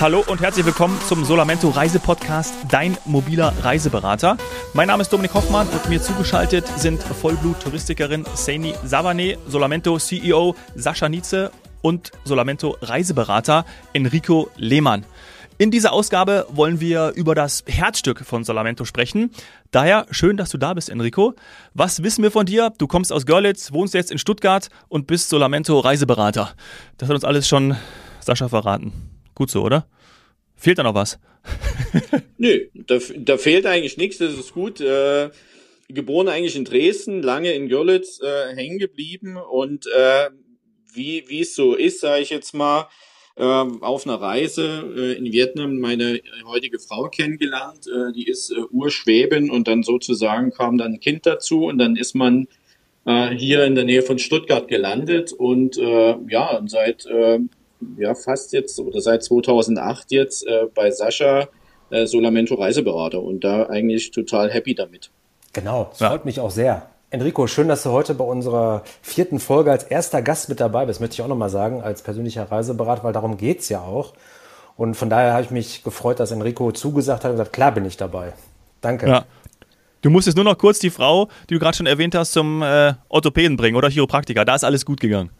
Hallo und herzlich willkommen zum Solamento Reisepodcast, dein mobiler Reiseberater. Mein Name ist Dominik Hoffmann und mir zugeschaltet sind Vollblut-Touristikerin Saini Savane, Solamento CEO Sascha Nietze und Solamento Reiseberater Enrico Lehmann. In dieser Ausgabe wollen wir über das Herzstück von Solamento sprechen. Daher schön, dass du da bist, Enrico. Was wissen wir von dir? Du kommst aus Görlitz, wohnst jetzt in Stuttgart und bist Solamento Reiseberater. Das hat uns alles schon Sascha verraten. Gut so, oder? Fehlt da noch was? Nö, da, da, fehlt eigentlich nichts, das ist gut. Äh, geboren eigentlich in Dresden, lange in Görlitz äh, hängen geblieben und äh, wie es so ist, sage ich jetzt mal, auf einer Reise äh, in Vietnam meine heutige Frau kennengelernt. Äh, die ist äh, Urschwäbin und dann sozusagen kam dann ein Kind dazu und dann ist man äh, hier in der Nähe von Stuttgart gelandet und äh, ja, seit äh, ja fast jetzt oder seit 2008 jetzt äh, bei Sascha äh, Solamento Reiseberater und da eigentlich total happy damit. Genau, das ja. freut mich auch sehr. Enrico, schön, dass du heute bei unserer vierten Folge als erster Gast mit dabei bist, möchte ich auch nochmal sagen, als persönlicher Reiseberater, weil darum geht's ja auch. Und von daher habe ich mich gefreut, dass Enrico zugesagt hat und gesagt, klar bin ich dabei. Danke. Ja. Du musstest nur noch kurz die Frau, die du gerade schon erwähnt hast, zum äh, Orthopäden bringen oder Chiropraktiker. Da ist alles gut gegangen.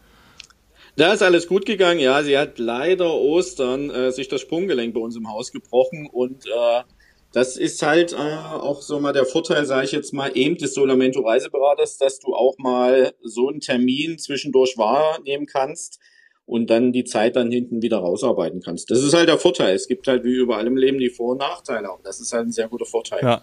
Da ist alles gut gegangen, ja. Sie hat leider Ostern äh, sich das Sprunggelenk bei uns im Haus gebrochen und äh, das ist halt äh, auch so mal der Vorteil, sage ich jetzt mal, eben des Solamento Reiseberaters, dass du auch mal so einen Termin zwischendurch wahrnehmen kannst und dann die Zeit dann hinten wieder rausarbeiten kannst. Das ist halt der Vorteil. Es gibt halt wie überall im Leben die Vor- und Nachteile und das ist halt ein sehr guter Vorteil. Ja.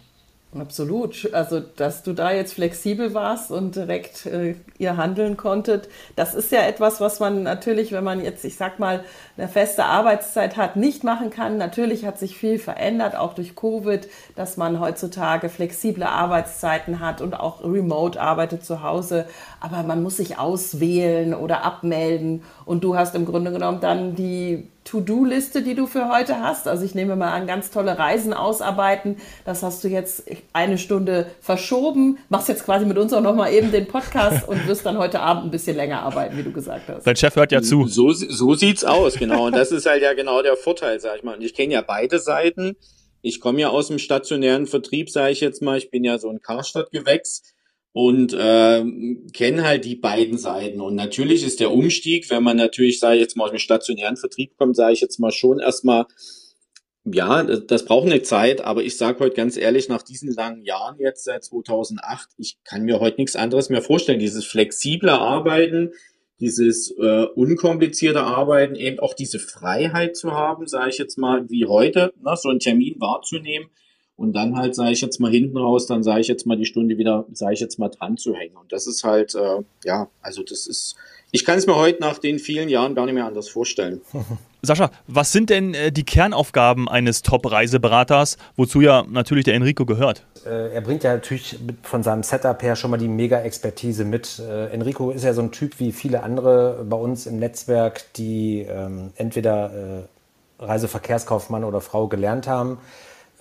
Absolut. Also, dass du da jetzt flexibel warst und direkt äh, ihr handeln konntet, das ist ja etwas, was man natürlich, wenn man jetzt, ich sag mal, eine feste Arbeitszeit hat, nicht machen kann. Natürlich hat sich viel verändert, auch durch Covid, dass man heutzutage flexible Arbeitszeiten hat und auch remote arbeitet zu Hause. Aber man muss sich auswählen oder abmelden. Und du hast im Grunde genommen dann die To-Do-Liste, die du für heute hast. Also ich nehme mal an, ganz tolle Reisen ausarbeiten. Das hast du jetzt eine Stunde verschoben. Machst jetzt quasi mit uns auch nochmal eben den Podcast und wirst dann heute Abend ein bisschen länger arbeiten, wie du gesagt hast. Dein Chef hört ja zu. So, so sieht's aus, genau. Und das ist halt ja genau der Vorteil, sag ich mal. Und ich kenne ja beide Seiten. Ich komme ja aus dem stationären Vertrieb, sage ich jetzt mal. Ich bin ja so ein Karstadt-Gewächs und äh, kenne halt die beiden Seiten. Und natürlich ist der Umstieg, wenn man natürlich, sage ich jetzt mal, aus dem stationären Vertrieb kommt, sage ich jetzt mal schon erstmal, ja, das, das braucht eine Zeit, aber ich sage heute ganz ehrlich, nach diesen langen Jahren jetzt seit 2008, ich kann mir heute nichts anderes mehr vorstellen. Dieses flexible Arbeiten, dieses äh, unkomplizierte Arbeiten, eben auch diese Freiheit zu haben, sage ich jetzt mal, wie heute, ne, so einen Termin wahrzunehmen und dann halt, sage ich jetzt mal hinten raus, dann sage ich jetzt mal die Stunde wieder, sage ich jetzt mal dran zu hängen. Und das ist halt, äh, ja, also das ist, ich kann es mir heute nach den vielen Jahren gar nicht mehr anders vorstellen. Sascha, was sind denn äh, die Kernaufgaben eines Top-Reiseberaters, wozu ja natürlich der Enrico gehört? Äh, er bringt ja natürlich von seinem Setup her schon mal die Mega-Expertise mit. Äh, Enrico ist ja so ein Typ wie viele andere bei uns im Netzwerk, die ähm, entweder äh, Reiseverkehrskaufmann oder Frau gelernt haben.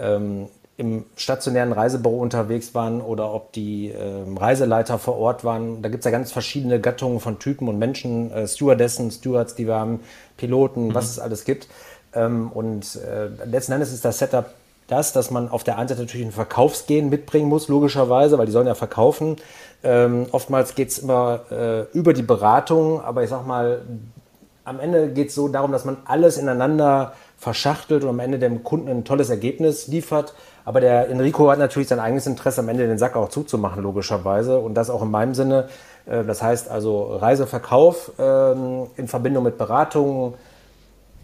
Ähm, im stationären Reisebüro unterwegs waren oder ob die äh, Reiseleiter vor Ort waren. Da gibt es ja ganz verschiedene Gattungen von Typen und Menschen, äh, Stewardessen, Stewards, die wir haben, Piloten, mhm. was es alles gibt. Ähm, und äh, letzten Endes ist das Setup das, dass man auf der einen Seite natürlich ein Verkaufsgehen mitbringen muss, logischerweise, weil die sollen ja verkaufen. Ähm, oftmals geht es immer äh, über die Beratung, aber ich sag mal, am Ende geht es so darum, dass man alles ineinander verschachtelt und am Ende dem Kunden ein tolles Ergebnis liefert aber der Enrico hat natürlich sein eigenes Interesse, am Ende den Sack auch zuzumachen, logischerweise. Und das auch in meinem Sinne. Äh, das heißt also Reiseverkauf ähm, in Verbindung mit Beratungen,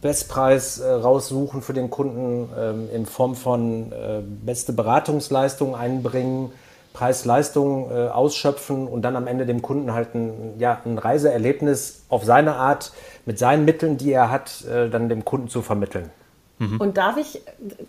Bestpreis äh, raussuchen für den Kunden ähm, in Form von äh, beste Beratungsleistungen einbringen, Preis-Leistung ausschöpfen und dann am Ende dem Kunden halt ein, ja, ein Reiseerlebnis auf seine Art mit seinen Mitteln, die er hat, dann dem Kunden zu vermitteln. Mhm. Und darf ich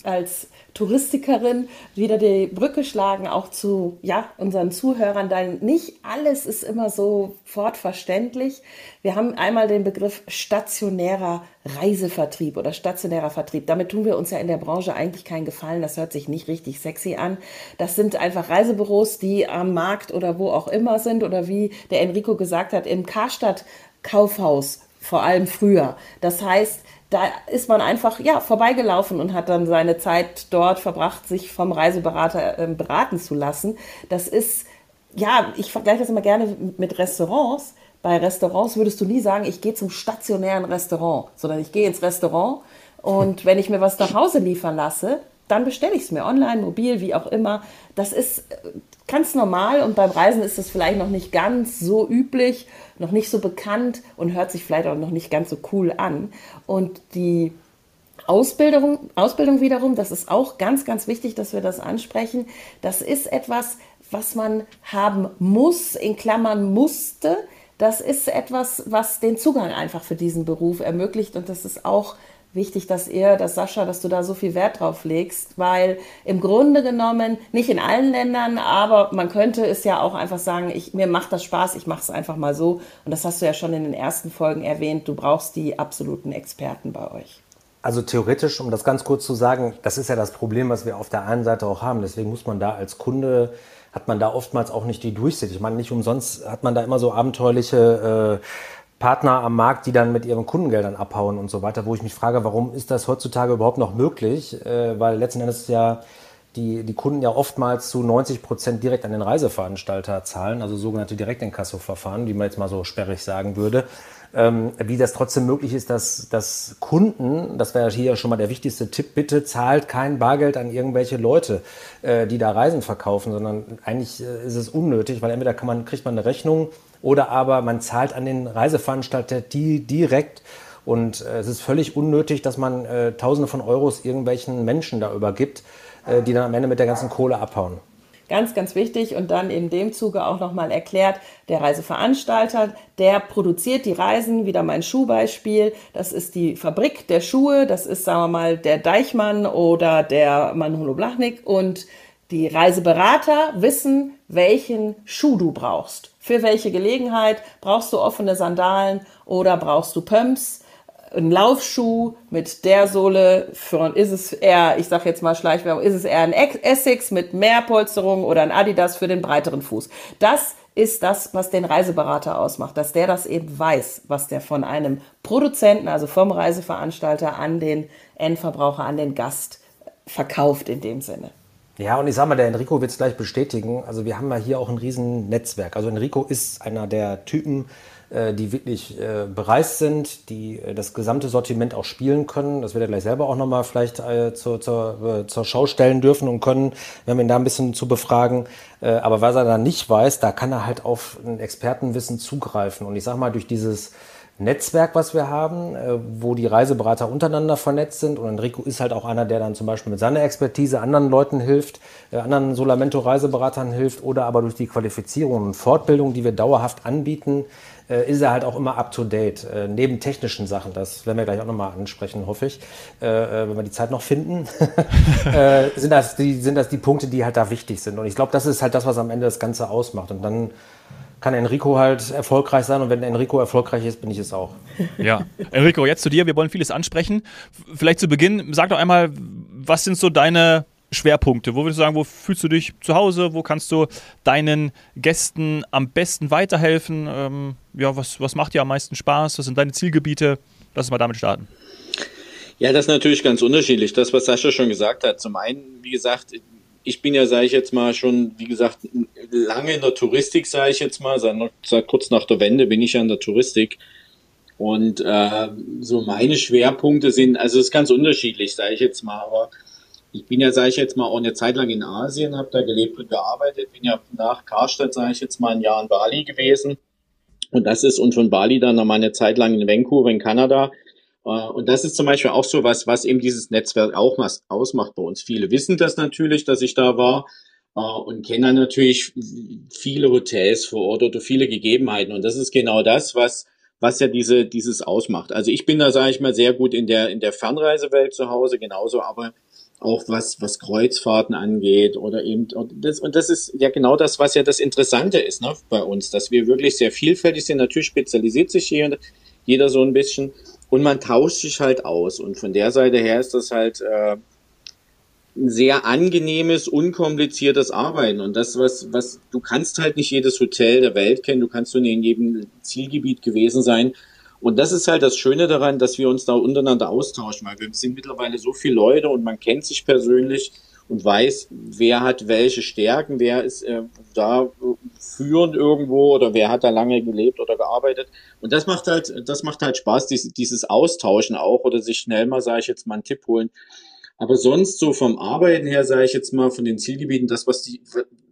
als Touristikerin wieder die Brücke schlagen, auch zu ja, unseren Zuhörern, denn nicht alles ist immer so fortverständlich. Wir haben einmal den Begriff stationärer Reisevertrieb oder stationärer Vertrieb. Damit tun wir uns ja in der Branche eigentlich keinen Gefallen. Das hört sich nicht richtig sexy an. Das sind einfach Reisebüros, die am Markt oder wo auch immer sind oder wie der Enrico gesagt hat, im Karstadt Kaufhaus vor allem früher. Das heißt, da ist man einfach ja vorbeigelaufen und hat dann seine Zeit dort verbracht, sich vom Reiseberater äh, beraten zu lassen. Das ist ja, ich vergleiche das immer gerne mit Restaurants. Bei Restaurants würdest du nie sagen, ich gehe zum stationären Restaurant, sondern ich gehe ins Restaurant und wenn ich mir was nach Hause liefern lasse, dann bestelle ich es mir online, mobil, wie auch immer. Das ist äh, ganz normal und beim Reisen ist es vielleicht noch nicht ganz so üblich, noch nicht so bekannt und hört sich vielleicht auch noch nicht ganz so cool an. Und die Ausbildung, Ausbildung wiederum, das ist auch ganz, ganz wichtig, dass wir das ansprechen. Das ist etwas, was man haben muss, in Klammern musste. Das ist etwas, was den Zugang einfach für diesen Beruf ermöglicht und das ist auch wichtig, dass ihr, dass Sascha, dass du da so viel Wert drauf legst, weil im Grunde genommen, nicht in allen Ländern, aber man könnte es ja auch einfach sagen, ich, mir macht das Spaß, ich mache es einfach mal so. Und das hast du ja schon in den ersten Folgen erwähnt, du brauchst die absoluten Experten bei euch. Also theoretisch, um das ganz kurz zu sagen, das ist ja das Problem, was wir auf der einen Seite auch haben. Deswegen muss man da als Kunde, hat man da oftmals auch nicht die Durchsicht. Ich meine, nicht umsonst hat man da immer so abenteuerliche äh, Partner am Markt, die dann mit ihren Kundengeldern abhauen und so weiter, wo ich mich frage, warum ist das heutzutage überhaupt noch möglich? Äh, weil letzten Endes ja die, die Kunden ja oftmals zu 90 Prozent direkt an den Reiseveranstalter zahlen, also sogenannte Direktinkasso-Verfahren, wie man jetzt mal so sperrig sagen würde. Ähm, wie das trotzdem möglich ist, dass, dass Kunden, das wäre hier schon mal der wichtigste Tipp, bitte zahlt kein Bargeld an irgendwelche Leute, äh, die da Reisen verkaufen, sondern eigentlich äh, ist es unnötig, weil entweder kann man, kriegt man eine Rechnung oder aber man zahlt an den Reiseveranstalter die direkt. Und äh, es ist völlig unnötig, dass man äh, Tausende von Euros irgendwelchen Menschen da übergibt, äh, die dann am Ende mit der ganzen Kohle abhauen. Ganz, ganz wichtig und dann in dem Zuge auch nochmal erklärt, der Reiseveranstalter, der produziert die Reisen, wieder mein Schuhbeispiel, das ist die Fabrik der Schuhe, das ist, sagen wir mal, der Deichmann oder der Manolo Blachnik und die Reiseberater wissen, welchen Schuh du brauchst. Für welche Gelegenheit brauchst du offene Sandalen oder brauchst du Pumps? Ein Laufschuh mit der Sohle, für, ist es eher, ich sag jetzt mal Schleichwerbung, ist es eher ein Essex mit mehr Polsterung oder ein Adidas für den breiteren Fuß. Das ist das, was den Reiseberater ausmacht, dass der das eben weiß, was der von einem Produzenten, also vom Reiseveranstalter an den Endverbraucher, an den Gast verkauft in dem Sinne. Ja, und ich sag mal, der Enrico wird es gleich bestätigen. Also wir haben ja hier auch ein riesen Netzwerk. Also Enrico ist einer der Typen, äh, die wirklich äh, bereist sind, die äh, das gesamte Sortiment auch spielen können. Das wird er gleich selber auch nochmal vielleicht zur, zur, zur Schau stellen dürfen und können, wenn wir ihn da ein bisschen zu befragen. Aber was er da nicht weiß, da kann er halt auf ein Expertenwissen zugreifen. Und ich sag mal, durch dieses Netzwerk, was wir haben, äh, wo die Reiseberater untereinander vernetzt sind. Und Enrico ist halt auch einer, der dann zum Beispiel mit seiner Expertise anderen Leuten hilft, äh, anderen Solamento-Reiseberatern hilft oder aber durch die Qualifizierung und Fortbildung, die wir dauerhaft anbieten, äh, ist er halt auch immer up to date. neben technischen Sachen, das werden wir gleich auch nochmal ansprechen, hoffe ich, wenn wir die Zeit noch finden, sind, das die, sind das die Punkte, die halt da wichtig sind. Und ich glaube, das ist halt das, was am Ende das Ganze ausmacht. Und dann kann Enrico halt erfolgreich sein und wenn Enrico erfolgreich ist, bin ich es auch. Ja, Enrico, jetzt zu dir. Wir wollen vieles ansprechen. Vielleicht zu Beginn, sag doch einmal, was sind so deine Schwerpunkte? Wo würdest du sagen, wo fühlst du dich zu Hause? Wo kannst du deinen Gästen am besten weiterhelfen? Ähm, ja, was, was macht dir am meisten Spaß? Was sind deine Zielgebiete? Lass uns mal damit starten. Ja, das ist natürlich ganz unterschiedlich. Das, was Sascha schon gesagt hat. Zum einen, wie gesagt, ich bin ja, sage ich jetzt mal, schon, wie gesagt, lange in der Touristik, sage ich jetzt mal. Seit, seit, kurz nach der Wende bin ich ja in der Touristik. Und äh, so meine Schwerpunkte sind, also es ist ganz unterschiedlich, sage ich jetzt mal. Aber ich bin ja, sage ich jetzt mal, auch eine Zeit lang in Asien, habe da gelebt und gearbeitet. Bin ja nach Karstadt, sage ich jetzt mal, ein Jahr in Bali gewesen. Und das ist, und von Bali dann noch mal eine Zeit lang in Vancouver in Kanada. Äh, und das ist zum Beispiel auch so was, was eben dieses Netzwerk auch was ausmacht bei uns. Viele wissen das natürlich, dass ich da war äh, und kennen natürlich viele Hotels vor Ort oder viele Gegebenheiten. Und das ist genau das, was, was ja diese, dieses ausmacht. Also ich bin da, sage ich mal, sehr gut in der, in der Fernreisewelt zu Hause, genauso, aber auch was, was Kreuzfahrten angeht oder eben, und das, und das ist ja genau das, was ja das Interessante ist, ne, bei uns, dass wir wirklich sehr vielfältig sind. Natürlich spezialisiert sich hier jeder so ein bisschen und man tauscht sich halt aus. Und von der Seite her ist das halt, äh, ein sehr angenehmes, unkompliziertes Arbeiten. Und das, was, was, du kannst halt nicht jedes Hotel der Welt kennen, du kannst nur in jedem Zielgebiet gewesen sein. Und das ist halt das Schöne daran, dass wir uns da untereinander austauschen, weil wir sind mittlerweile so viele Leute und man kennt sich persönlich und weiß, wer hat welche Stärken, wer ist äh, da führend irgendwo oder wer hat da lange gelebt oder gearbeitet. Und das macht halt, das macht halt Spaß, dieses, dieses Austauschen auch oder sich schnell mal, sage ich jetzt mal, einen Tipp holen. Aber sonst so vom Arbeiten her, sage ich jetzt mal, von den Zielgebieten, das, was die,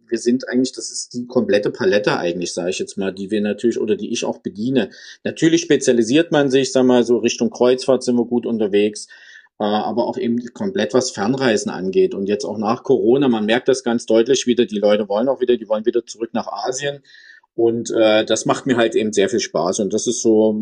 wir sind eigentlich, das ist die komplette Palette eigentlich, sage ich jetzt mal, die wir natürlich oder die ich auch bediene. Natürlich spezialisiert man sich, sag mal, so Richtung Kreuzfahrt sind wir gut unterwegs, aber auch eben komplett was Fernreisen angeht. Und jetzt auch nach Corona, man merkt das ganz deutlich wieder, die Leute wollen auch wieder, die wollen wieder zurück nach Asien. Und äh, das macht mir halt eben sehr viel Spaß. Und das ist so,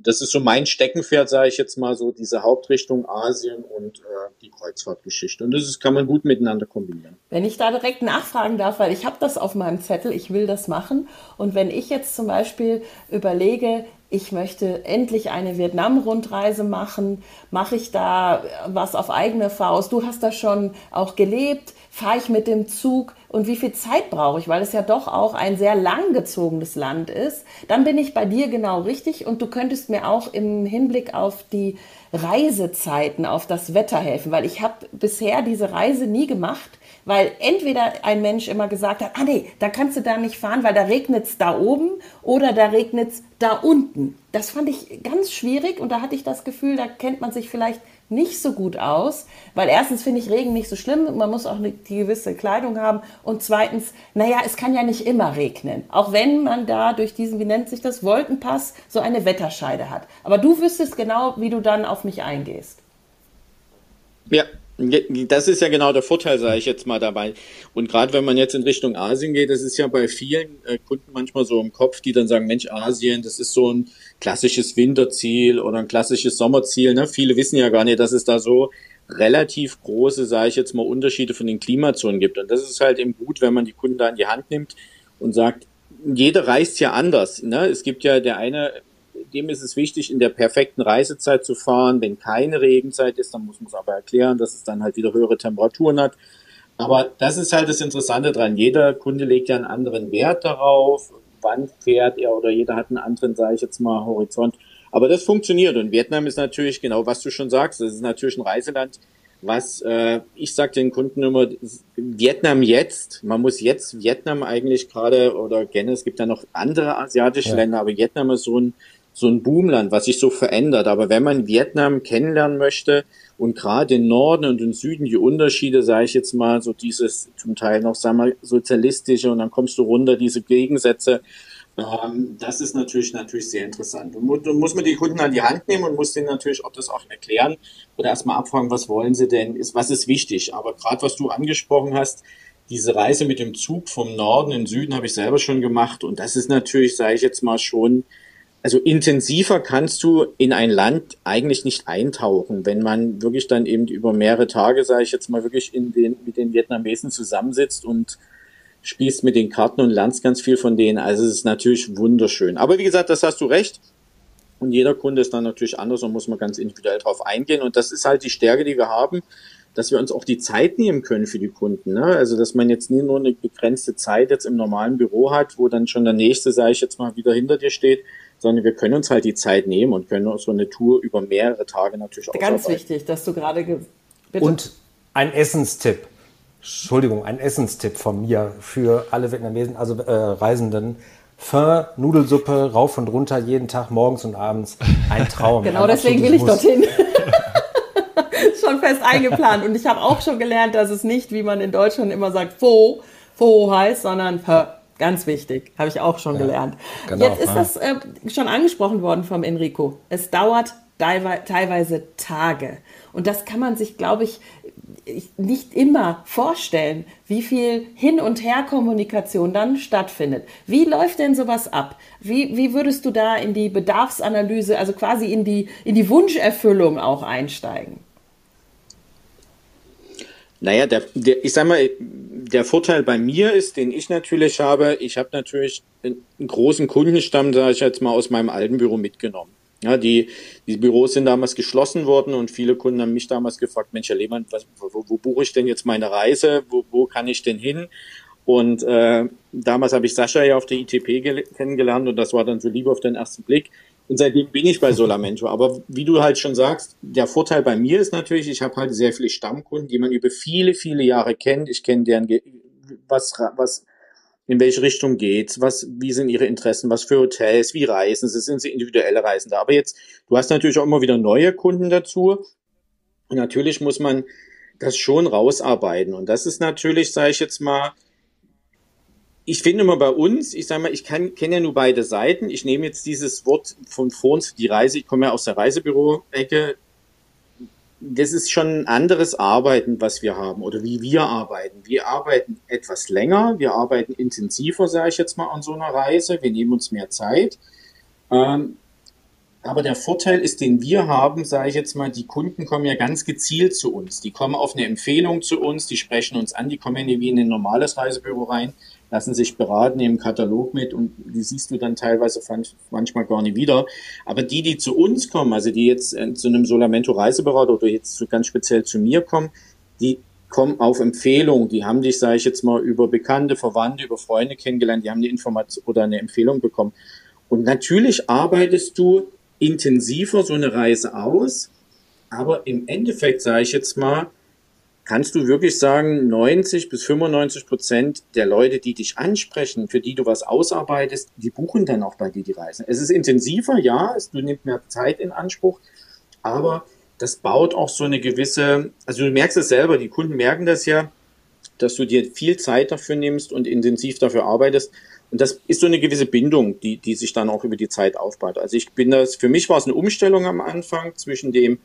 das ist so mein Steckenpferd, sage ich jetzt mal so, diese Hauptrichtung Asien und äh, die Kreuzfahrtgeschichte. Und das ist, kann man gut miteinander kombinieren. Wenn ich da direkt nachfragen darf, weil ich habe das auf meinem Zettel, ich will das machen. Und wenn ich jetzt zum Beispiel überlege, ich möchte endlich eine Vietnam-Rundreise machen, mache ich da was auf eigene Faust? Du hast da schon auch gelebt. Fahre ich mit dem Zug? Und wie viel Zeit brauche ich, weil es ja doch auch ein sehr langgezogenes Land ist, dann bin ich bei dir genau richtig. Und du könntest mir auch im Hinblick auf die Reisezeiten, auf das Wetter helfen, weil ich habe bisher diese Reise nie gemacht, weil entweder ein Mensch immer gesagt hat, ah nee, da kannst du da nicht fahren, weil da regnet es da oben oder da regnet es da unten. Das fand ich ganz schwierig und da hatte ich das Gefühl, da kennt man sich vielleicht nicht so gut aus, weil erstens finde ich Regen nicht so schlimm, man muss auch eine, die gewisse Kleidung haben und zweitens, naja, es kann ja nicht immer regnen, auch wenn man da durch diesen, wie nennt sich das, Wolkenpass so eine Wetterscheide hat. Aber du wüsstest genau, wie du dann auf mich eingehst. Ja, das ist ja genau der Vorteil, sage ich jetzt mal dabei. Und gerade wenn man jetzt in Richtung Asien geht, das ist ja bei vielen äh, Kunden manchmal so im Kopf, die dann sagen, Mensch, Asien, das ist so ein klassisches Winterziel oder ein klassisches Sommerziel. Ne? Viele wissen ja gar nicht, dass es da so relativ große, sage ich jetzt mal, Unterschiede von den Klimazonen gibt. Und das ist halt eben gut, wenn man die Kunden da in die Hand nimmt und sagt, jeder reist ja anders. Ne? Es gibt ja der eine dem ist es wichtig, in der perfekten Reisezeit zu fahren. Wenn keine Regenzeit ist, dann muss man es aber erklären, dass es dann halt wieder höhere Temperaturen hat. Aber das ist halt das Interessante dran. Jeder Kunde legt ja einen anderen Wert darauf. Wann fährt er oder jeder hat einen anderen, sage ich jetzt mal, Horizont. Aber das funktioniert. Und Vietnam ist natürlich genau, was du schon sagst. Das ist natürlich ein Reiseland, was äh, ich sage den Kunden immer, Vietnam jetzt, man muss jetzt Vietnam eigentlich gerade oder gerne, es gibt ja noch andere asiatische ja. Länder, aber Vietnam ist so ein so ein Boomland, was sich so verändert. Aber wenn man Vietnam kennenlernen möchte und gerade den Norden und den Süden die Unterschiede, sage ich jetzt mal, so dieses zum Teil noch, sagen wir, sozialistische und dann kommst du runter, diese Gegensätze, ähm, das ist natürlich, natürlich sehr interessant. Und da muss man die Kunden an die Hand nehmen und muss denen natürlich auch das auch erklären oder erstmal abfragen, was wollen sie denn, ist, was ist wichtig. Aber gerade was du angesprochen hast, diese Reise mit dem Zug vom Norden in den Süden habe ich selber schon gemacht und das ist natürlich, sage ich jetzt mal schon, also intensiver kannst du in ein Land eigentlich nicht eintauchen, wenn man wirklich dann eben über mehrere Tage, sage ich jetzt mal, wirklich in den, mit den Vietnamesen zusammensitzt und spielst mit den Karten und lernst ganz viel von denen. Also es ist natürlich wunderschön. Aber wie gesagt, das hast du recht. Und jeder Kunde ist dann natürlich anders und muss man ganz individuell drauf eingehen. Und das ist halt die Stärke, die wir haben, dass wir uns auch die Zeit nehmen können für die Kunden. Ne? Also dass man jetzt nie nur eine begrenzte Zeit jetzt im normalen Büro hat, wo dann schon der nächste, sage ich jetzt mal, wieder hinter dir steht, sondern wir können uns halt die Zeit nehmen und können uns so eine Tour über mehrere Tage natürlich auch Ganz wichtig, dass du gerade... Und ein Essenstipp. Entschuldigung, ein Essenstipp von mir für alle Vietnamesen, also äh, Reisenden. Pho, Nudelsuppe, rauf und runter, jeden Tag, morgens und abends. Ein Traum. genau deswegen will ich muss. dorthin. schon fest eingeplant. Und ich habe auch schon gelernt, dass es nicht, wie man in Deutschland immer sagt, Pho, Pho heißt, sondern Pho. Ganz wichtig, habe ich auch schon ja, gelernt. Genau, Jetzt ist das äh, schon angesprochen worden vom Enrico. Es dauert teilweise Tage. Und das kann man sich, glaube ich, nicht immer vorstellen, wie viel Hin- und Her-Kommunikation dann stattfindet. Wie läuft denn sowas ab? Wie, wie würdest du da in die Bedarfsanalyse, also quasi in die, in die Wunscherfüllung auch einsteigen? Naja, der, der, ich sag mal, der Vorteil bei mir ist, den ich natürlich habe, ich habe natürlich einen großen Kundenstamm, sage ich jetzt mal, aus meinem alten Büro mitgenommen. Ja, die, die Büros sind damals geschlossen worden und viele Kunden haben mich damals gefragt, Mensch, Herr Lehmann, was, wo, wo buche ich denn jetzt meine Reise? Wo, wo kann ich denn hin? Und äh, damals habe ich Sascha ja auf der ITP kennengelernt und das war dann so lieber auf den ersten Blick. Und seitdem bin ich bei Solamento. Aber wie du halt schon sagst, der Vorteil bei mir ist natürlich, ich habe halt sehr viele Stammkunden, die man über viele, viele Jahre kennt. Ich kenne deren, was, was, in welche Richtung geht's, was, wie sind ihre Interessen, was für Hotels, wie reisen sie, sind sie individuelle Reisende. Aber jetzt, du hast natürlich auch immer wieder neue Kunden dazu. Und natürlich muss man das schon rausarbeiten. Und das ist natürlich, sage ich jetzt mal, ich finde immer bei uns, ich sage mal, ich kenne ja nur beide Seiten. Ich nehme jetzt dieses Wort von vorn, die Reise, ich komme ja aus der Reisebüro-Ecke. Das ist schon ein anderes Arbeiten, was wir haben oder wie wir arbeiten. Wir arbeiten etwas länger, wir arbeiten intensiver, sage ich jetzt mal, an so einer Reise. Wir nehmen uns mehr Zeit. Ähm, aber der Vorteil ist, den wir haben, sage ich jetzt mal, die Kunden kommen ja ganz gezielt zu uns. Die kommen auf eine Empfehlung zu uns, die sprechen uns an, die kommen ja wie in ein normales Reisebüro rein lassen sich beraten, nehmen Katalog mit und die siehst du dann teilweise manchmal gar nicht wieder. Aber die, die zu uns kommen, also die jetzt äh, zu einem Solamento Reiseberater oder jetzt ganz speziell zu mir kommen, die kommen auf Empfehlung. Die haben dich, sage ich jetzt mal, über Bekannte, Verwandte, über Freunde kennengelernt, die haben eine Information oder eine Empfehlung bekommen. Und natürlich arbeitest du intensiver so eine Reise aus, aber im Endeffekt, sage ich jetzt mal, kannst du wirklich sagen, 90 bis 95 Prozent der Leute, die dich ansprechen, für die du was ausarbeitest, die buchen dann auch bei dir die Reisen. Es ist intensiver, ja, es, du nimmst mehr Zeit in Anspruch, aber das baut auch so eine gewisse, also du merkst es selber, die Kunden merken das ja, dass du dir viel Zeit dafür nimmst und intensiv dafür arbeitest. Und das ist so eine gewisse Bindung, die, die sich dann auch über die Zeit aufbaut. Also ich bin das, für mich war es eine Umstellung am Anfang zwischen dem,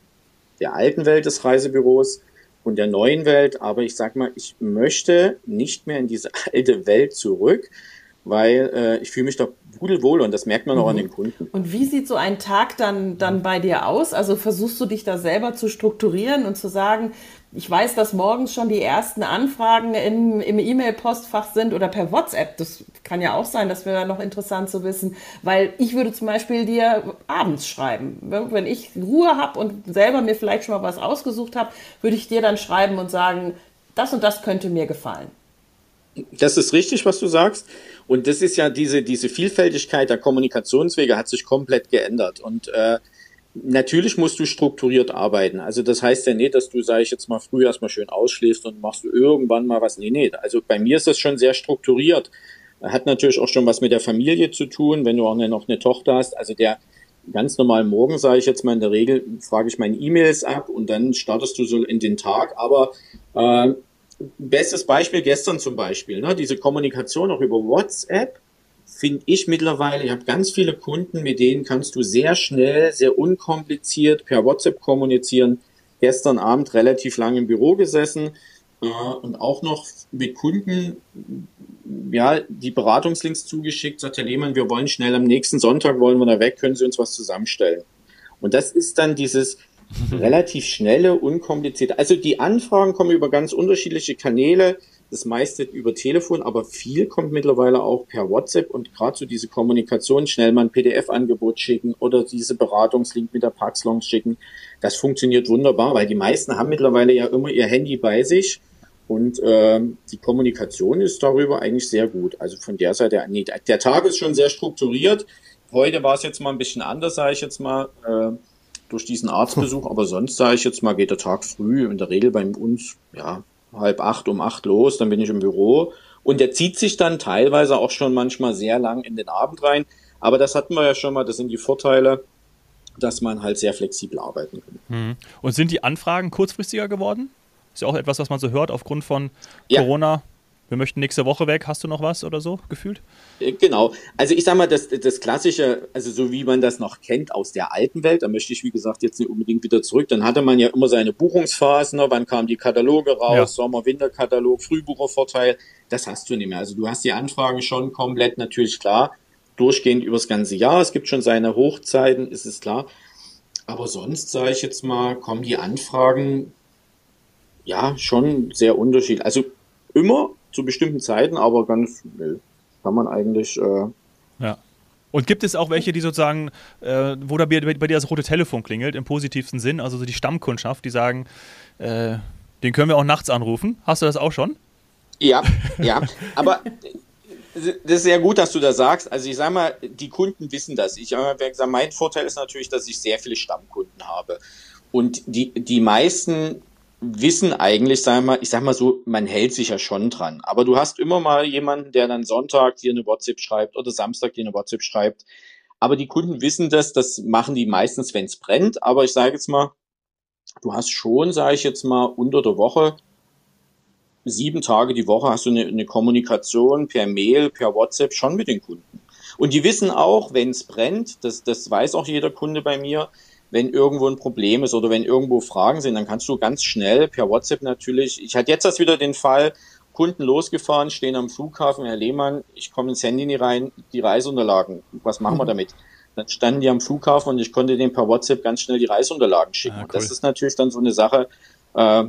der alten Welt des Reisebüros und der neuen Welt. Aber ich sag mal, ich möchte nicht mehr in diese alte Welt zurück, weil äh, ich fühle mich da pudelwohl und das merkt man auch mhm. an den Kunden. Und wie sieht so ein Tag dann, dann bei dir aus? Also versuchst du dich da selber zu strukturieren und zu sagen, ich weiß, dass morgens schon die ersten Anfragen im, im E-Mail-Postfach sind oder per WhatsApp. Das kann ja auch sein, das wäre noch interessant zu wissen, weil ich würde zum Beispiel dir abends schreiben. Wenn ich Ruhe habe und selber mir vielleicht schon mal was ausgesucht habe, würde ich dir dann schreiben und sagen, das und das könnte mir gefallen. Das ist richtig, was du sagst. Und das ist ja diese, diese Vielfältigkeit der Kommunikationswege hat sich komplett geändert. Und äh, Natürlich musst du strukturiert arbeiten. Also das heißt ja nicht, dass du, sage ich jetzt mal, früh erstmal schön ausschläfst und machst du irgendwann mal was. Nee, nee. Also bei mir ist das schon sehr strukturiert. Hat natürlich auch schon was mit der Familie zu tun, wenn du auch noch eine Tochter hast. Also der ganz normal Morgen, sage ich jetzt mal in der Regel, frage ich meine E-Mails ab und dann startest du so in den Tag. Aber äh, bestes Beispiel gestern zum Beispiel, ne? diese Kommunikation auch über WhatsApp finde ich mittlerweile, ich habe ganz viele Kunden, mit denen kannst du sehr schnell, sehr unkompliziert per WhatsApp kommunizieren. Gestern Abend relativ lange im Büro gesessen äh, und auch noch mit Kunden ja, die Beratungslinks zugeschickt, sagt Herr Lehmann, wir wollen schnell am nächsten Sonntag wollen wir da weg, können Sie uns was zusammenstellen? Und das ist dann dieses relativ schnelle, unkomplizierte. Also die Anfragen kommen über ganz unterschiedliche Kanäle das meiste über Telefon, aber viel kommt mittlerweile auch per WhatsApp und gerade so diese Kommunikation, schnell mal ein PDF-Angebot schicken oder diese Beratungslink mit der Pax Lounge schicken, das funktioniert wunderbar, weil die meisten haben mittlerweile ja immer ihr Handy bei sich und äh, die Kommunikation ist darüber eigentlich sehr gut. Also von der Seite, nee, der Tag ist schon sehr strukturiert. Heute war es jetzt mal ein bisschen anders, sage ich jetzt mal, äh, durch diesen Arztbesuch, aber sonst sage ich jetzt mal, geht der Tag früh in der Regel bei uns, ja, halb acht um acht los, dann bin ich im Büro. Und der zieht sich dann teilweise auch schon manchmal sehr lang in den Abend rein. Aber das hatten wir ja schon mal, das sind die Vorteile, dass man halt sehr flexibel arbeiten kann. Mhm. Und sind die Anfragen kurzfristiger geworden? Ist ja auch etwas, was man so hört aufgrund von ja. Corona. Wir möchten nächste Woche weg, hast du noch was oder so gefühlt? Äh, genau. Also ich sag mal, das, das Klassische, also so wie man das noch kennt aus der alten Welt, da möchte ich, wie gesagt, jetzt nicht unbedingt wieder zurück. Dann hatte man ja immer seine Buchungsphasen, ne? wann kamen die Kataloge raus, ja. Sommer-Winter-Katalog, Frühbuchervorteil. Das hast du nicht mehr. Also du hast die Anfragen schon komplett natürlich klar, durchgehend übers ganze Jahr. Es gibt schon seine Hochzeiten, ist es klar. Aber sonst, sage ich jetzt mal, kommen die Anfragen ja schon sehr unterschiedlich. Also immer zu bestimmten Zeiten, aber ganz nee, kann man eigentlich. Äh, ja. Und gibt es auch welche, die sozusagen, äh, wo da bei, bei, dir das rote Telefon klingelt, im positivsten Sinn, also so die Stammkundschaft, die sagen, äh, den können wir auch nachts anrufen? Hast du das auch schon? Ja, ja, aber das ist sehr gut, dass du das sagst. Also ich sage mal, die Kunden wissen das. Ich habe gesagt, mein Vorteil ist natürlich, dass ich sehr viele Stammkunden habe. Und die, die meisten wissen eigentlich, sag mal, ich sag mal so, man hält sich ja schon dran. Aber du hast immer mal jemanden, der dann Sonntag dir eine WhatsApp schreibt oder Samstag dir eine WhatsApp schreibt. Aber die Kunden wissen das, das machen die meistens, wenn es brennt. Aber ich sage jetzt mal, du hast schon, sage ich jetzt mal, unter der Woche, sieben Tage die Woche hast du eine, eine Kommunikation per Mail, per WhatsApp schon mit den Kunden. Und die wissen auch, wenn es brennt, das, das weiß auch jeder Kunde bei mir, wenn irgendwo ein Problem ist oder wenn irgendwo Fragen sind, dann kannst du ganz schnell per WhatsApp natürlich, ich hatte jetzt erst wieder den Fall, Kunden losgefahren, stehen am Flughafen, Herr Lehmann, ich komme ins Handy nie rein, die Reiseunterlagen, was machen wir mhm. damit? Dann standen die am Flughafen und ich konnte denen per WhatsApp ganz schnell die Reiseunterlagen schicken. Ah, cool. Das ist natürlich dann so eine Sache, äh,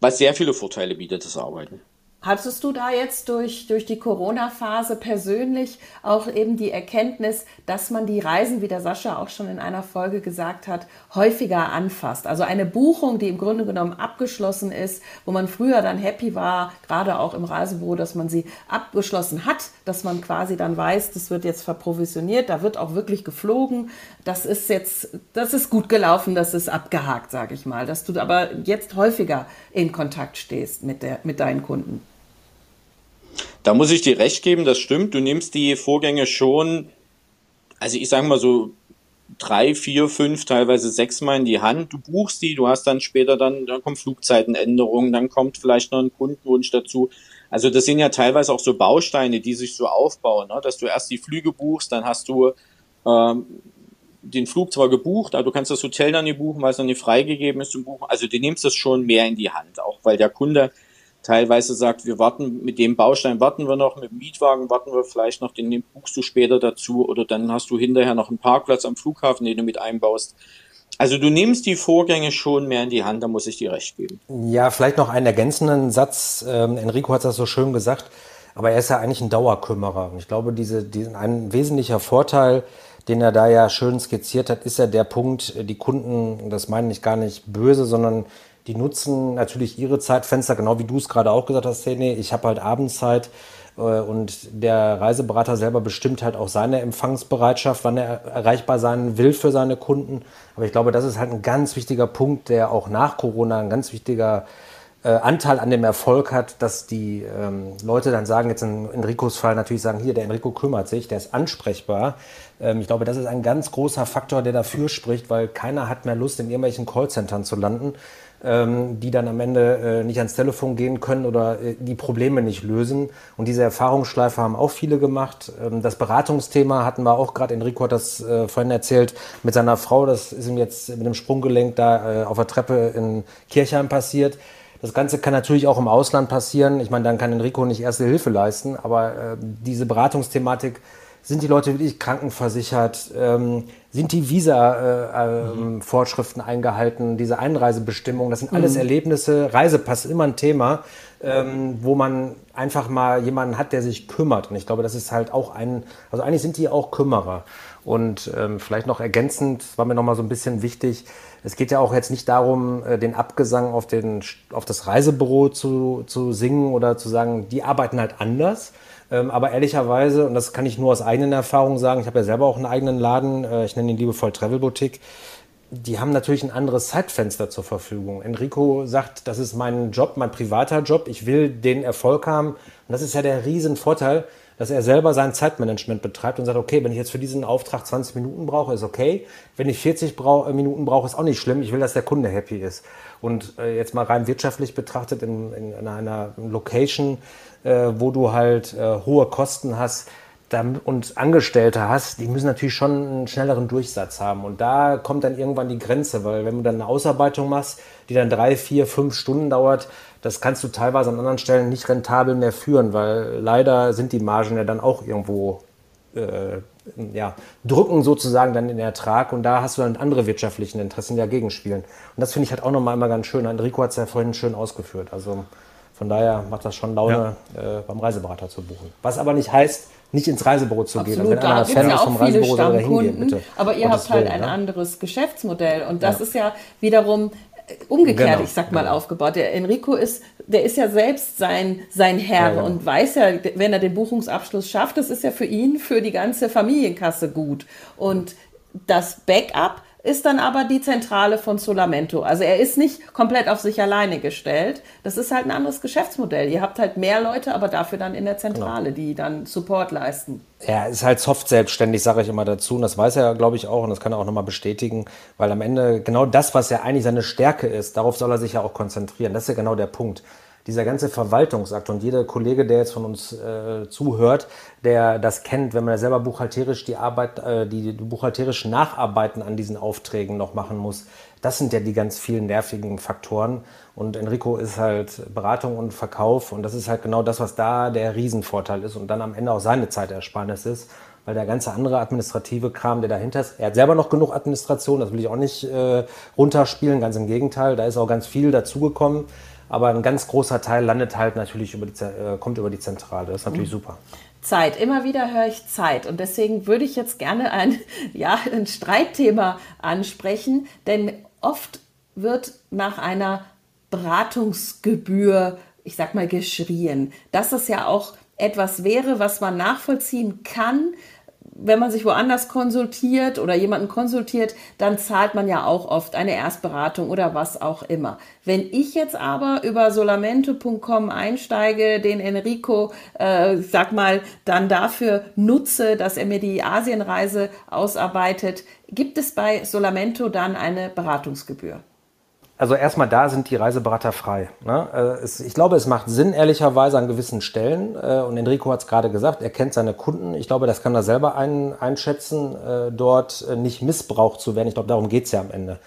was sehr viele Vorteile bietet, das Arbeiten. Hattest du da jetzt durch, durch die Corona-Phase persönlich auch eben die Erkenntnis, dass man die Reisen, wie der Sascha auch schon in einer Folge gesagt hat, häufiger anfasst? Also eine Buchung, die im Grunde genommen abgeschlossen ist, wo man früher dann happy war, gerade auch im Reisebüro, dass man sie abgeschlossen hat, dass man quasi dann weiß, das wird jetzt verprovisioniert, da wird auch wirklich geflogen. Das ist jetzt, das ist gut gelaufen, das ist abgehakt, sage ich mal. Dass du aber jetzt häufiger in Kontakt stehst mit, der, mit deinen Kunden. Da muss ich dir recht geben, das stimmt. Du nimmst die Vorgänge schon, also ich sage mal so drei, vier, fünf, teilweise sechs Mal in die Hand. Du buchst die, du hast dann später dann, dann kommt Flugzeitenänderungen, dann kommt vielleicht noch ein Kundenwunsch dazu. Also das sind ja teilweise auch so Bausteine, die sich so aufbauen, ne? dass du erst die Flüge buchst, dann hast du ähm, den Flug zwar gebucht, aber du kannst das Hotel dann nicht buchen, weil es noch nicht freigegeben ist zum Buchen. Also du nimmst das schon mehr in die Hand, auch weil der Kunde teilweise sagt, wir warten mit dem Baustein warten wir noch, mit dem Mietwagen warten wir vielleicht noch, den buchst du später dazu oder dann hast du hinterher noch einen Parkplatz am Flughafen, den du mit einbaust. Also du nimmst die Vorgänge schon mehr in die Hand, da muss ich dir recht geben. Ja, vielleicht noch einen ergänzenden Satz. Ähm, Enrico hat das so schön gesagt, aber er ist ja eigentlich ein Dauerkümmerer. Und ich glaube, diese, diesen, ein wesentlicher Vorteil, den er da ja schön skizziert hat, ist ja der Punkt, die Kunden, das meine ich gar nicht böse, sondern die nutzen natürlich ihre Zeitfenster, genau wie du es gerade auch gesagt hast, Tene. Ich habe halt Abendzeit äh, und der Reiseberater selber bestimmt halt auch seine Empfangsbereitschaft, wann er erreichbar sein will für seine Kunden. Aber ich glaube, das ist halt ein ganz wichtiger Punkt, der auch nach Corona ein ganz wichtiger äh, Anteil an dem Erfolg hat, dass die ähm, Leute dann sagen, jetzt in Enricos Fall natürlich sagen, hier, der Enrico kümmert sich, der ist ansprechbar. Ähm, ich glaube, das ist ein ganz großer Faktor, der dafür spricht, weil keiner hat mehr Lust, in irgendwelchen Callcentern zu landen, die dann am Ende äh, nicht ans Telefon gehen können oder äh, die Probleme nicht lösen. Und diese Erfahrungsschleife haben auch viele gemacht. Ähm, das Beratungsthema hatten wir auch gerade, Enrico hat das äh, vorhin erzählt, mit seiner Frau, das ist ihm jetzt mit dem Sprunggelenk da äh, auf der Treppe in Kirchheim passiert. Das Ganze kann natürlich auch im Ausland passieren. Ich meine, dann kann Enrico nicht erste Hilfe leisten, aber äh, diese Beratungsthematik sind die Leute wirklich krankenversichert? Ähm, sind die Visa-Vorschriften äh, mhm. eingehalten? Diese Einreisebestimmungen, das sind alles mhm. Erlebnisse. Reisepass immer ein Thema, ähm, wo man einfach mal jemanden hat, der sich kümmert. Und ich glaube, das ist halt auch ein, also eigentlich sind die auch Kümmerer. Und ähm, vielleicht noch ergänzend, war mir noch mal so ein bisschen wichtig, es geht ja auch jetzt nicht darum, äh, den Abgesang auf, den, auf das Reisebüro zu, zu singen oder zu sagen, die arbeiten halt anders, aber ehrlicherweise, und das kann ich nur aus eigenen Erfahrungen sagen, ich habe ja selber auch einen eigenen Laden, äh, ich nenne ihn liebevoll Travel Boutique, die haben natürlich ein anderes Zeitfenster zur Verfügung. Enrico sagt, das ist mein Job, mein privater Job, ich will den Erfolg haben. Und das ist ja der Riesenvorteil, dass er selber sein Zeitmanagement betreibt und sagt, okay, wenn ich jetzt für diesen Auftrag 20 Minuten brauche, ist okay. Wenn ich 40 brau Minuten brauche, ist auch nicht schlimm. Ich will, dass der Kunde happy ist. Und äh, jetzt mal rein wirtschaftlich betrachtet in, in, in einer Location, äh, wo du halt äh, hohe Kosten hast, und Angestellte hast, die müssen natürlich schon einen schnelleren Durchsatz haben. Und da kommt dann irgendwann die Grenze, weil wenn du dann eine Ausarbeitung machst, die dann drei, vier, fünf Stunden dauert, das kannst du teilweise an anderen Stellen nicht rentabel mehr führen, weil leider sind die Margen ja dann auch irgendwo äh, ja, drücken sozusagen dann den Ertrag und da hast du dann andere wirtschaftliche Interessen, die dagegen spielen. Und das finde ich halt auch nochmal immer ganz schön. Enrico hat es ja vorhin schön ausgeführt. Also von daher macht das schon Laune, ja. äh, beim Reiseberater zu buchen. Was aber nicht heißt, nicht ins Reisebüro zu Absolut, gehen. Und wenn einer Fan ja ist vom Reisebüro, soll er hingehen, bitte. Aber ihr habt halt Willen, ein ne? anderes Geschäftsmodell und das ja. ist ja wiederum umgekehrt, genau, ich sag mal, genau. aufgebaut. Der Enrico ist, der ist ja selbst sein, sein Herr ja, genau. und weiß ja, wenn er den Buchungsabschluss schafft, das ist ja für ihn, für die ganze Familienkasse gut. Und das Backup ist dann aber die Zentrale von Solamento. Also er ist nicht komplett auf sich alleine gestellt. Das ist halt ein anderes Geschäftsmodell. Ihr habt halt mehr Leute, aber dafür dann in der Zentrale, genau. die dann Support leisten. Er ist halt soft selbstständig, sage ich immer dazu. Und das weiß er, glaube ich, auch. Und das kann er auch nochmal bestätigen. Weil am Ende genau das, was ja eigentlich seine Stärke ist, darauf soll er sich ja auch konzentrieren. Das ist ja genau der Punkt dieser ganze Verwaltungsakt und jeder Kollege, der jetzt von uns äh, zuhört, der das kennt, wenn man ja selber buchhalterisch die Arbeit, äh, die, buchhalterischen Nacharbeiten an diesen Aufträgen noch machen muss, das sind ja die ganz vielen nervigen Faktoren. Und Enrico ist halt Beratung und Verkauf und das ist halt genau das, was da der Riesenvorteil ist und dann am Ende auch seine Zeitersparnis ist weil der ganze andere administrative Kram, der dahinter ist, er hat selber noch genug Administration, das will ich auch nicht äh, runterspielen, ganz im Gegenteil, da ist auch ganz viel dazugekommen. Aber ein ganz großer Teil landet halt natürlich über die, äh, kommt über die Zentrale. Das ist natürlich mhm. super. Zeit. Immer wieder höre ich Zeit. Und deswegen würde ich jetzt gerne ein, ja, ein Streitthema ansprechen, denn oft wird nach einer Beratungsgebühr, ich sag mal, geschrien. Dass das ja auch etwas wäre, was man nachvollziehen kann, wenn man sich woanders konsultiert oder jemanden konsultiert, dann zahlt man ja auch oft eine Erstberatung oder was auch immer. Wenn ich jetzt aber über solamento.com einsteige, den Enrico, äh, sag mal, dann dafür nutze, dass er mir die Asienreise ausarbeitet, gibt es bei Solamento dann eine Beratungsgebühr? Also erstmal da sind die Reiseberater frei. Ne? Äh, ich glaube, es macht Sinn, ehrlicherweise an gewissen Stellen. Äh, und Enrico hat es gerade gesagt, er kennt seine Kunden. Ich glaube, das kann er selber ein, einschätzen, äh, dort nicht missbraucht zu werden. Ich glaube, darum geht es ja am Ende.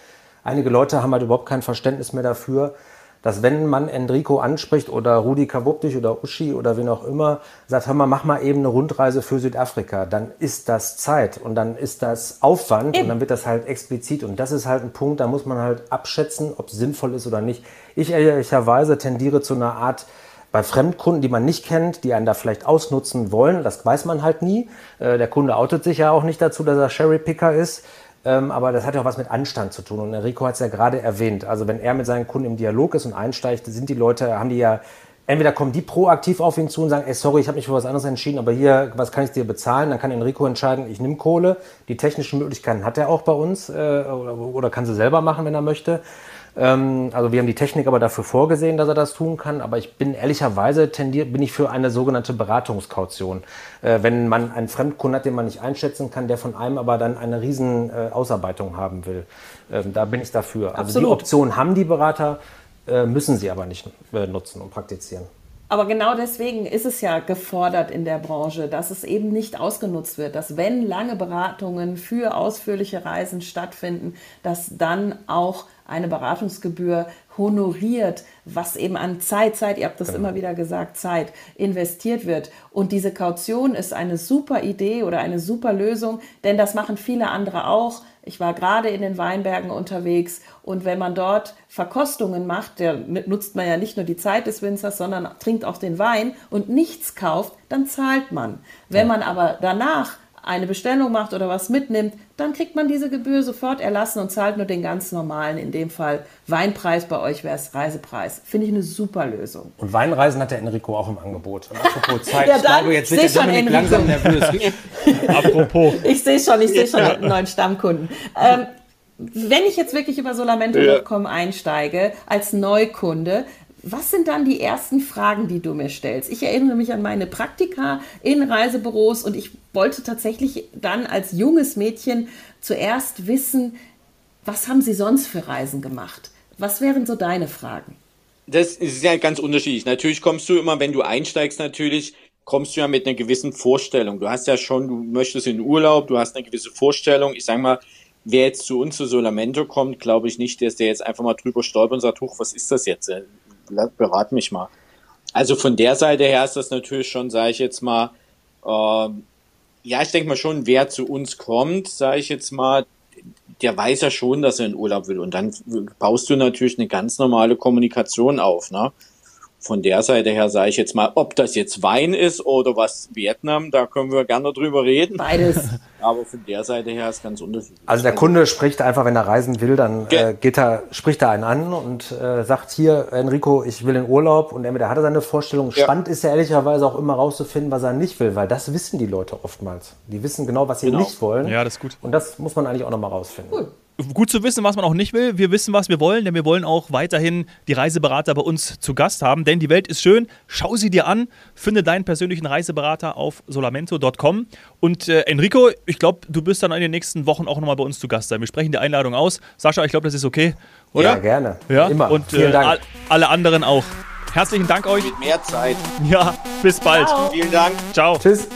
Einige Leute haben halt überhaupt kein Verständnis mehr dafür, dass wenn man Enrico anspricht oder Rudi Kawuptich oder Uschi oder wen auch immer, sagt, hör mal, mach mal eben eine Rundreise für Südafrika, dann ist das Zeit und dann ist das Aufwand eben. und dann wird das halt explizit und das ist halt ein Punkt, da muss man halt abschätzen, ob es sinnvoll ist oder nicht. Ich ehrlicherweise tendiere zu einer Art, bei Fremdkunden, die man nicht kennt, die einen da vielleicht ausnutzen wollen, das weiß man halt nie. Äh, der Kunde outet sich ja auch nicht dazu, dass er Cherrypicker ist. Ähm, aber das hat ja auch was mit Anstand zu tun. Und Enrico hat es ja gerade erwähnt. Also wenn er mit seinen Kunden im Dialog ist und einsteigt, sind die Leute, haben die ja, entweder kommen die proaktiv auf ihn zu und sagen, ey, sorry, ich habe mich für was anderes entschieden, aber hier, was kann ich dir bezahlen? Dann kann Enrico entscheiden, ich nehme Kohle. Die technischen Möglichkeiten hat er auch bei uns äh, oder, oder kann sie selber machen, wenn er möchte. Ähm, also wir haben die Technik aber dafür vorgesehen, dass er das tun kann. Aber ich bin ehrlicherweise tendiert, bin ich für eine sogenannte Beratungskaution. Äh, wenn man einen Fremdkunden hat, den man nicht einschätzen kann, der von einem aber dann eine riesen äh, Ausarbeitung haben will. Ähm, da bin ich dafür. Also Absolut. die Option haben die Berater, äh, müssen sie aber nicht äh, nutzen und praktizieren. Aber genau deswegen ist es ja gefordert in der Branche, dass es eben nicht ausgenutzt wird, dass wenn lange Beratungen für ausführliche Reisen stattfinden, dass dann auch eine Beratungsgebühr honoriert, was eben an Zeit, Zeit, ihr habt das genau. immer wieder gesagt, Zeit investiert wird. Und diese Kaution ist eine super Idee oder eine super Lösung, denn das machen viele andere auch. Ich war gerade in den Weinbergen unterwegs und wenn man dort Verkostungen macht, der nutzt man ja nicht nur die Zeit des Winzers, sondern trinkt auch den Wein und nichts kauft, dann zahlt man. Wenn man aber danach eine Bestellung macht oder was mitnimmt, dann kriegt man diese Gebühr sofort erlassen und zahlt nur den ganz normalen, in dem Fall Weinpreis, bei euch wäre es Reisepreis. Finde ich eine super Lösung. Und Weinreisen hat der Enrico auch im Angebot. Und apropos Zeit, ja, ich glaube, jetzt wird der Dominik langsam nervös. apropos. Ich sehe schon, ich sehe schon ja. einen neuen Stammkunden. Ähm, wenn ich jetzt wirklich über solamento.com einsteige als Neukunde, was sind dann die ersten Fragen, die du mir stellst? Ich erinnere mich an meine Praktika in Reisebüros und ich wollte tatsächlich dann als junges Mädchen zuerst wissen, was haben sie sonst für Reisen gemacht? Was wären so deine Fragen? Das ist ja ganz unterschiedlich. Natürlich kommst du immer, wenn du einsteigst, natürlich kommst du ja mit einer gewissen Vorstellung. Du hast ja schon, du möchtest in Urlaub, du hast eine gewisse Vorstellung. Ich sage mal, wer jetzt zu uns zu Solamento kommt, glaube ich nicht, dass der jetzt einfach mal drüber stolpert und sagt, huch, was ist das jetzt? Berat mich mal. Also von der Seite her ist das natürlich schon, sage ich jetzt mal, äh, ja, ich denke mal schon, wer zu uns kommt, sage ich jetzt mal, der weiß ja schon, dass er in Urlaub will. Und dann baust du natürlich eine ganz normale Kommunikation auf. Ne? Von der Seite her sage ich jetzt mal, ob das jetzt Wein ist oder was Vietnam, da können wir gerne drüber reden. Beides. Aber von der Seite her ist ganz unterschiedlich. Also der Kunde spricht einfach, wenn er reisen will, dann äh, geht er, spricht er einen an und äh, sagt hier, Enrico, ich will in Urlaub und entweder hat er seine Vorstellung. Ja. Spannend ist ja ehrlicherweise auch immer rauszufinden, was er nicht will, weil das wissen die Leute oftmals. Die wissen genau, was sie genau. nicht wollen. Ja, das ist gut. Und das muss man eigentlich auch nochmal rausfinden. Cool gut zu wissen, was man auch nicht will. Wir wissen, was wir wollen, denn wir wollen auch weiterhin die Reiseberater bei uns zu Gast haben. Denn die Welt ist schön. Schau sie dir an. Finde deinen persönlichen Reiseberater auf solamento.com. Und äh, Enrico, ich glaube, du bist dann in den nächsten Wochen auch nochmal bei uns zu Gast sein. Wir sprechen die Einladung aus. Sascha, ich glaube, das ist okay, oder? Ja, gerne. Ja, immer. Und Vielen äh, Dank. alle anderen auch. Herzlichen Dank euch. Mit mehr Zeit. Ja, bis bald. Ciao. Vielen Dank. Ciao. Tschüss.